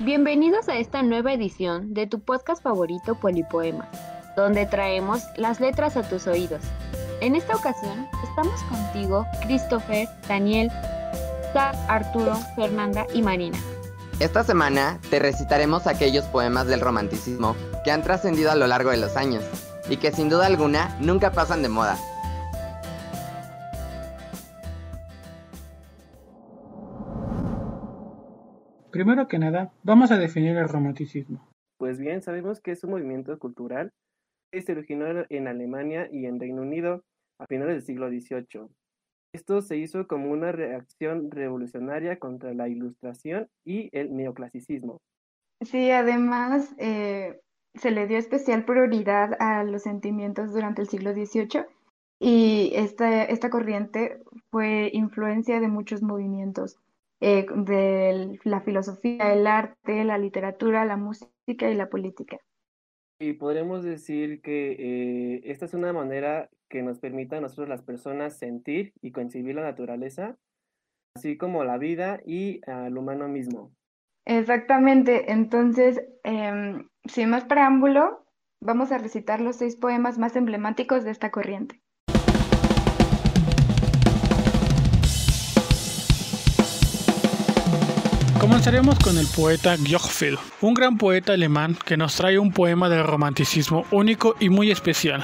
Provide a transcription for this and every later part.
Bienvenidos a esta nueva edición de tu podcast favorito Polipoemas, donde traemos las letras a tus oídos. En esta ocasión estamos contigo Christopher, Daniel, Zach, Arturo, Fernanda y Marina. Esta semana te recitaremos aquellos poemas del romanticismo que han trascendido a lo largo de los años y que sin duda alguna nunca pasan de moda. Primero que nada, vamos a definir el romanticismo. Pues bien, sabemos que es un movimiento cultural que se originó en Alemania y en Reino Unido a finales del siglo XVIII. Esto se hizo como una reacción revolucionaria contra la ilustración y el neoclasicismo. Sí, además eh, se le dio especial prioridad a los sentimientos durante el siglo XVIII y esta, esta corriente fue influencia de muchos movimientos, eh, de la filosofía, el arte, la literatura, la música y la política. Y podremos decir que eh, esta es una manera que nos permite a nosotros las personas sentir y concebir la naturaleza, así como la vida y al humano mismo. Exactamente, entonces, em, sin más preámbulo, vamos a recitar los seis poemas más emblemáticos de esta corriente. Comenzaremos con el poeta Gjochfeld, un gran poeta alemán que nos trae un poema del romanticismo único y muy especial.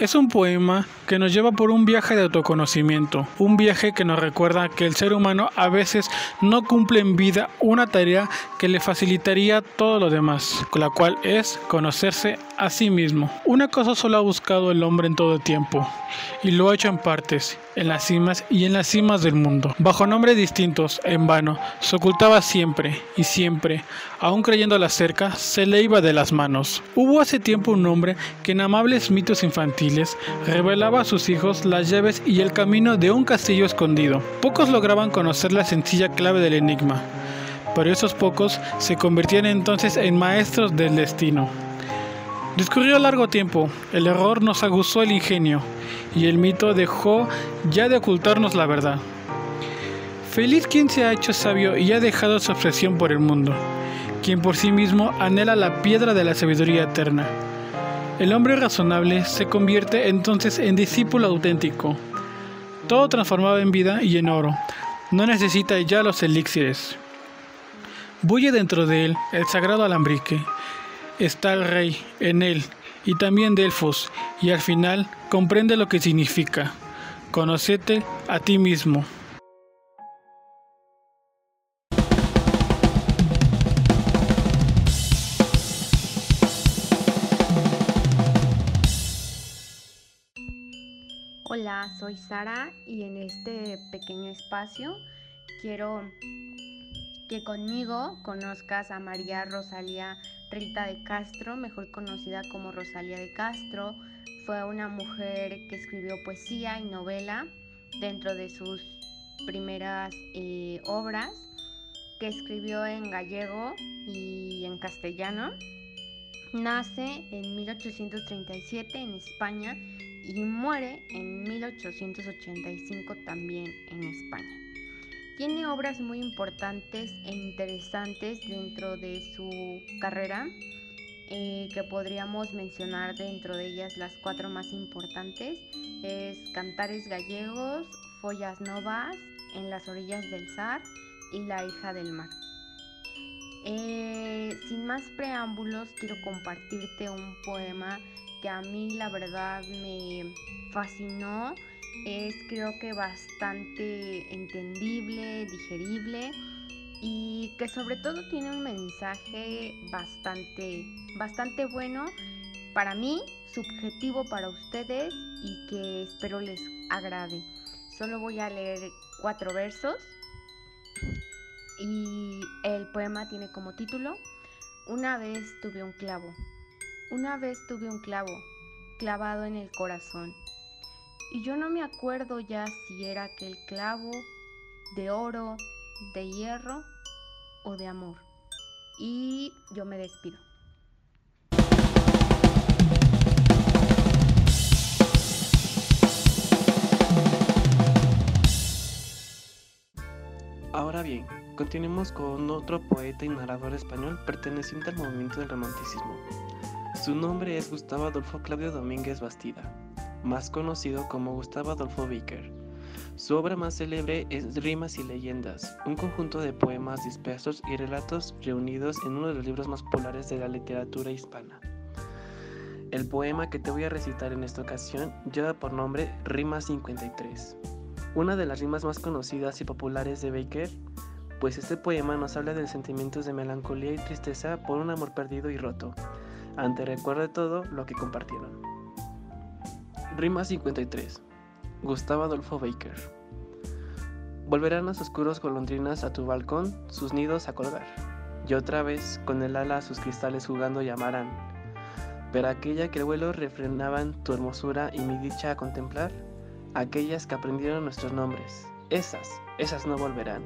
Es un poema que nos lleva por un viaje de autoconocimiento, un viaje que nos recuerda que el ser humano a veces no cumple en vida una tarea que le facilitaría todo lo demás, la cual es conocerse a sí mismo. Una cosa solo ha buscado el hombre en todo tiempo, y lo ha hecho en partes, en las cimas y en las cimas del mundo. Bajo nombres distintos, en vano, se ocultaba siempre y siempre, aún creyendo la cerca, se le iba de las manos. Hubo hace tiempo un hombre que en amables mitos infantiles revelaba a sus hijos las llaves y el camino de un castillo escondido. Pocos lograban conocer la sencilla clave del enigma, pero esos pocos se convertían entonces en maestros del destino. Discurrió largo tiempo, el error nos aguzó el ingenio y el mito dejó ya de ocultarnos la verdad. Feliz quien se ha hecho sabio y ha dejado su obsesión por el mundo, quien por sí mismo anhela la piedra de la sabiduría eterna. El hombre razonable se convierte entonces en discípulo auténtico, todo transformado en vida y en oro, no necesita ya los elixires. Bulle dentro de él el sagrado alambrique, está el rey en él y también Delfos, y al final comprende lo que significa. Conocete a ti mismo. Hola, soy Sara y en este pequeño espacio quiero que conmigo conozcas a María Rosalía Rita de Castro, mejor conocida como Rosalía de Castro, fue una mujer que escribió poesía y novela dentro de sus primeras eh, obras, que escribió en gallego y en castellano. Nace en 1837 en España y muere en 1885 también en España. Tiene obras muy importantes e interesantes dentro de su carrera, eh, que podríamos mencionar dentro de ellas las cuatro más importantes. Es Cantares Gallegos, Follas Novas, En las orillas del Zar y La hija del mar. Eh, sin más preámbulos, quiero compartirte un poema que a mí la verdad me fascinó es creo que bastante entendible, digerible y que sobre todo tiene un mensaje bastante, bastante bueno para mí, subjetivo para ustedes y que espero les agrade. Solo voy a leer cuatro versos y el poema tiene como título Una vez tuve un clavo, una vez tuve un clavo clavado en el corazón y yo no me acuerdo ya si era aquel clavo de oro, de hierro o de amor. Y yo me despido. continuemos con otro poeta y narrador español perteneciente al movimiento del romanticismo. Su nombre es Gustavo Adolfo Claudio Domínguez Bastida, más conocido como Gustavo Adolfo Baker. Su obra más célebre es Rimas y Leyendas, un conjunto de poemas dispersos y relatos reunidos en uno de los libros más populares de la literatura hispana. El poema que te voy a recitar en esta ocasión lleva por nombre Rima 53, una de las rimas más conocidas y populares de Baker, pues este poema nos habla de sentimientos de melancolía y tristeza por un amor perdido y roto, ante recuerdo de todo lo que compartieron. Rima 53 Gustavo Adolfo Baker. Volverán las oscuros golondrinas a tu balcón, sus nidos a colgar, y otra vez con el ala a sus cristales jugando llamarán. Pero aquella que el vuelo refrenaban tu hermosura y mi dicha a contemplar, aquellas que aprendieron nuestros nombres, esas, esas no volverán.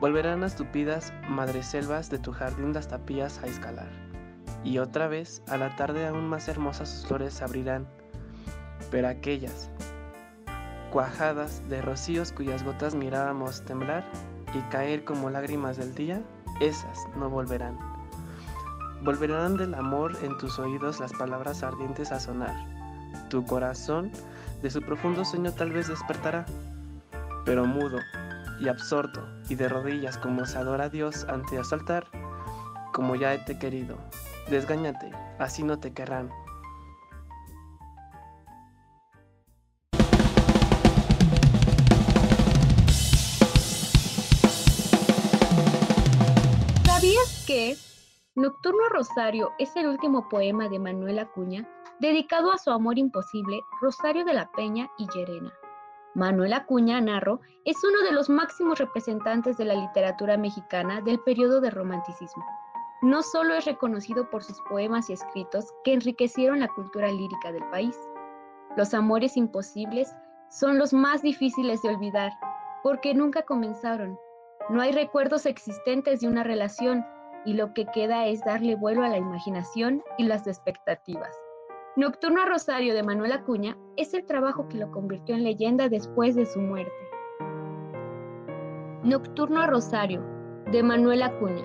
Volverán las tupidas madreselvas de tu jardín las tapías a escalar, y otra vez a la tarde aún más hermosas sus flores abrirán, pero aquellas, cuajadas de rocíos cuyas gotas mirábamos temblar y caer como lágrimas del día, esas no volverán. Volverán del amor en tus oídos las palabras ardientes a sonar. Tu corazón de su profundo sueño tal vez despertará, pero mudo y absorto y de rodillas como se adora a Dios ante su altar, como ya te querido. Desgáñate, así no te querrán. Nocturno Rosario es el último poema de Manuel Acuña dedicado a su amor imposible, Rosario de la Peña y Llerena. Manuel Acuña Narro es uno de los máximos representantes de la literatura mexicana del periodo de romanticismo. No solo es reconocido por sus poemas y escritos que enriquecieron la cultura lírica del país. Los amores imposibles son los más difíciles de olvidar porque nunca comenzaron. No hay recuerdos existentes de una relación y lo que queda es darle vuelo a la imaginación y las expectativas. Nocturno a Rosario de Manuel Acuña es el trabajo que lo convirtió en leyenda después de su muerte. Nocturno a Rosario de Manuel Acuña.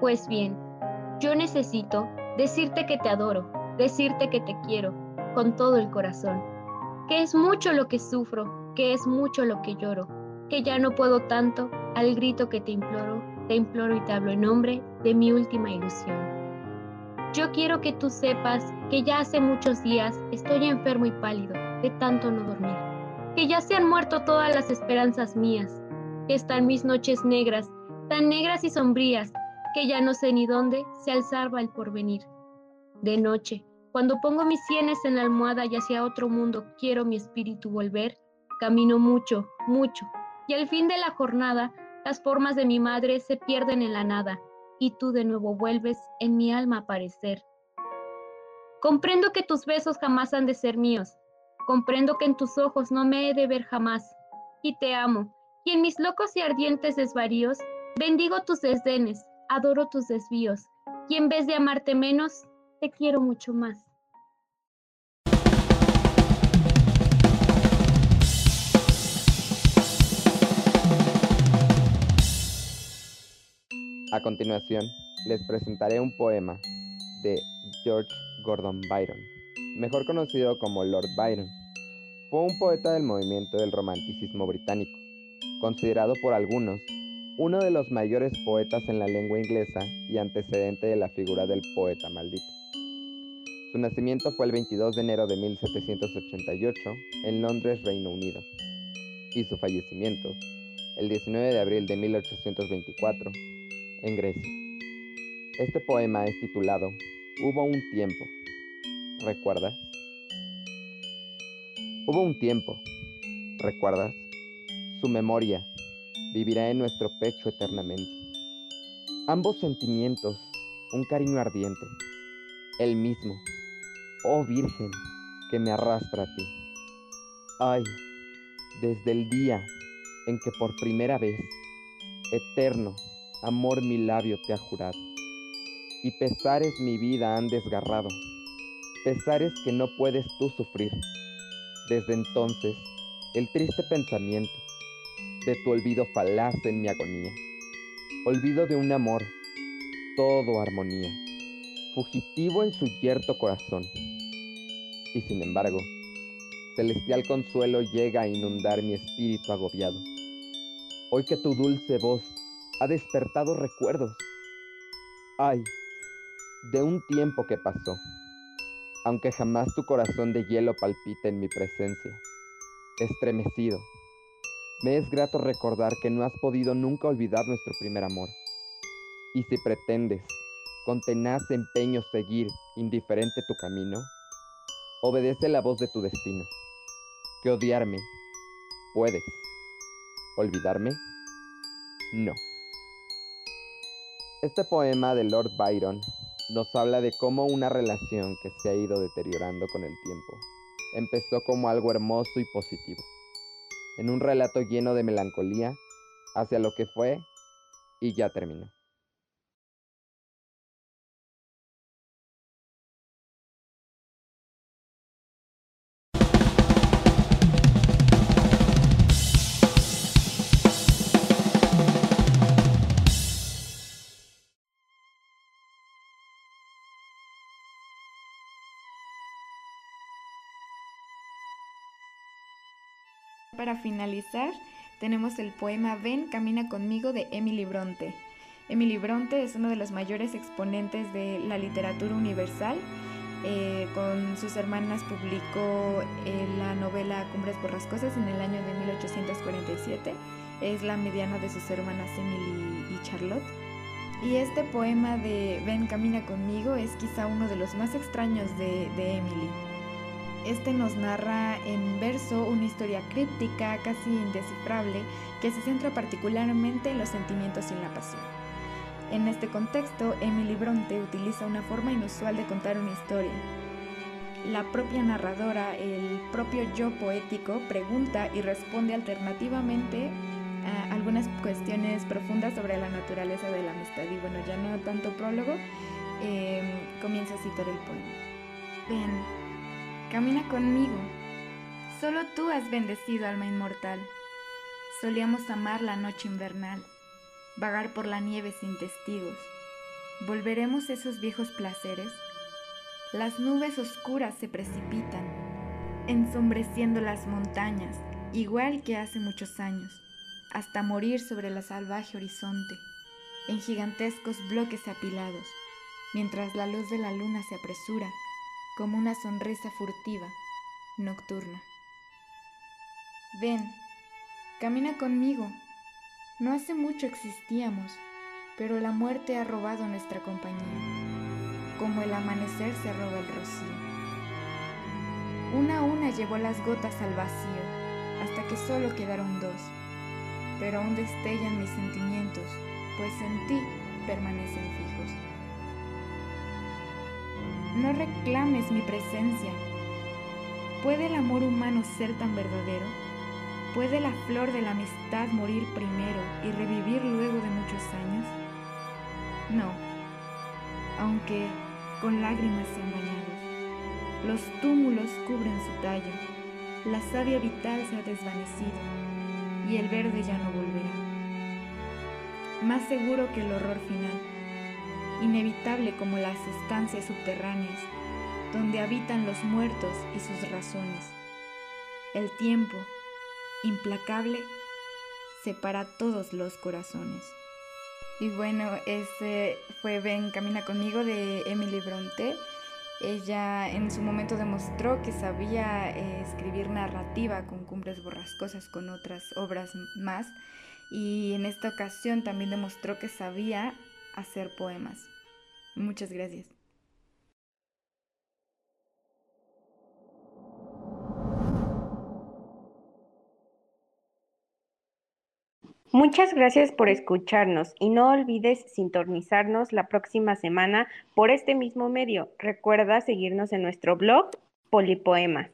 Pues bien, yo necesito decirte que te adoro, decirte que te quiero con todo el corazón, que es mucho lo que sufro, que es mucho lo que lloro, que ya no puedo tanto al grito que te imploro te imploro y te hablo en nombre de mi última ilusión. Yo quiero que tú sepas que ya hace muchos días estoy enfermo y pálido de tanto no dormir, que ya se han muerto todas las esperanzas mías, que están mis noches negras, tan negras y sombrías, que ya no sé ni dónde se alzaba el porvenir. De noche, cuando pongo mis sienes en la almohada y hacia otro mundo quiero mi espíritu volver, camino mucho, mucho, y al fin de la jornada las formas de mi madre se pierden en la nada y tú de nuevo vuelves en mi alma a aparecer. Comprendo que tus besos jamás han de ser míos. Comprendo que en tus ojos no me he de ver jamás. Y te amo. Y en mis locos y ardientes desvaríos, bendigo tus desdenes, adoro tus desvíos. Y en vez de amarte menos, te quiero mucho más. A continuación, les presentaré un poema de George Gordon Byron, mejor conocido como Lord Byron. Fue un poeta del movimiento del romanticismo británico, considerado por algunos uno de los mayores poetas en la lengua inglesa y antecedente de la figura del poeta maldito. Su nacimiento fue el 22 de enero de 1788 en Londres, Reino Unido, y su fallecimiento el 19 de abril de 1824 en Grecia. Este poema es titulado Hubo un tiempo. ¿Recuerdas? Hubo un tiempo. ¿Recuerdas? Su memoria vivirá en nuestro pecho eternamente. Ambos sentimientos, un cariño ardiente, el mismo, oh Virgen, que me arrastra a ti. Ay, desde el día en que por primera vez, eterno, amor mi labio te ha jurado, y pesares mi vida han desgarrado, pesares que no puedes tú sufrir. Desde entonces, el triste pensamiento, de tu olvido falaz en mi agonía. Olvido de un amor, todo armonía, fugitivo en su yerto corazón. Y sin embargo, celestial consuelo llega a inundar mi espíritu agobiado. Hoy que tu dulce voz ha despertado recuerdos. Ay, de un tiempo que pasó, aunque jamás tu corazón de hielo palpita en mi presencia, estremecido. Me es grato recordar que no has podido nunca olvidar nuestro primer amor. Y si pretendes, con tenaz empeño seguir indiferente tu camino, obedece la voz de tu destino. Que odiarme, puedes. ¿Olvidarme? No. Este poema de Lord Byron nos habla de cómo una relación que se ha ido deteriorando con el tiempo empezó como algo hermoso y positivo, en un relato lleno de melancolía hacia lo que fue y ya terminó. Para finalizar, tenemos el poema Ven, camina conmigo de Emily Bronte. Emily Bronte es uno de los mayores exponentes de la literatura universal. Eh, con sus hermanas publicó eh, la novela Cumbres Borrascosas en el año de 1847. Es la mediana de sus hermanas Emily y Charlotte. Y este poema de Ven, camina conmigo es quizá uno de los más extraños de, de Emily. Este nos narra en verso una historia críptica, casi indescifrable, que se centra particularmente en los sentimientos y en la pasión. En este contexto, Emily Bronte utiliza una forma inusual de contar una historia. La propia narradora, el propio yo poético, pregunta y responde alternativamente a algunas cuestiones profundas sobre la naturaleza de la amistad. Y bueno, ya no tanto prólogo, eh, comienza a citar el poema. Ven, Camina conmigo. Solo tú has bendecido alma inmortal. Solíamos amar la noche invernal, vagar por la nieve sin testigos. ¿Volveremos esos viejos placeres? Las nubes oscuras se precipitan, ensombreciendo las montañas, igual que hace muchos años, hasta morir sobre la salvaje horizonte, en gigantescos bloques apilados, mientras la luz de la luna se apresura como una sonrisa furtiva, nocturna. Ven, camina conmigo. No hace mucho existíamos, pero la muerte ha robado nuestra compañía, como el amanecer se roba el rocío. Una a una llevó las gotas al vacío, hasta que solo quedaron dos, pero aún destellan mis sentimientos, pues en ti permanecen fijos. No reclames mi presencia. ¿Puede el amor humano ser tan verdadero? ¿Puede la flor de la amistad morir primero y revivir luego de muchos años? No, aunque con lágrimas sean bañados. Los túmulos cubren su tallo, la savia vital se ha desvanecido y el verde ya no volverá. Más seguro que el horror final inevitable como las estancias subterráneas, donde habitan los muertos y sus razones. El tiempo, implacable, separa todos los corazones. Y bueno, ese fue Ven, camina conmigo de Emily Bronte. Ella en su momento demostró que sabía eh, escribir narrativa con cumbres borrascosas, con otras obras más. Y en esta ocasión también demostró que sabía hacer poemas. Muchas gracias. Muchas gracias por escucharnos y no olvides sintonizarnos la próxima semana por este mismo medio. Recuerda seguirnos en nuestro blog Polipoemas.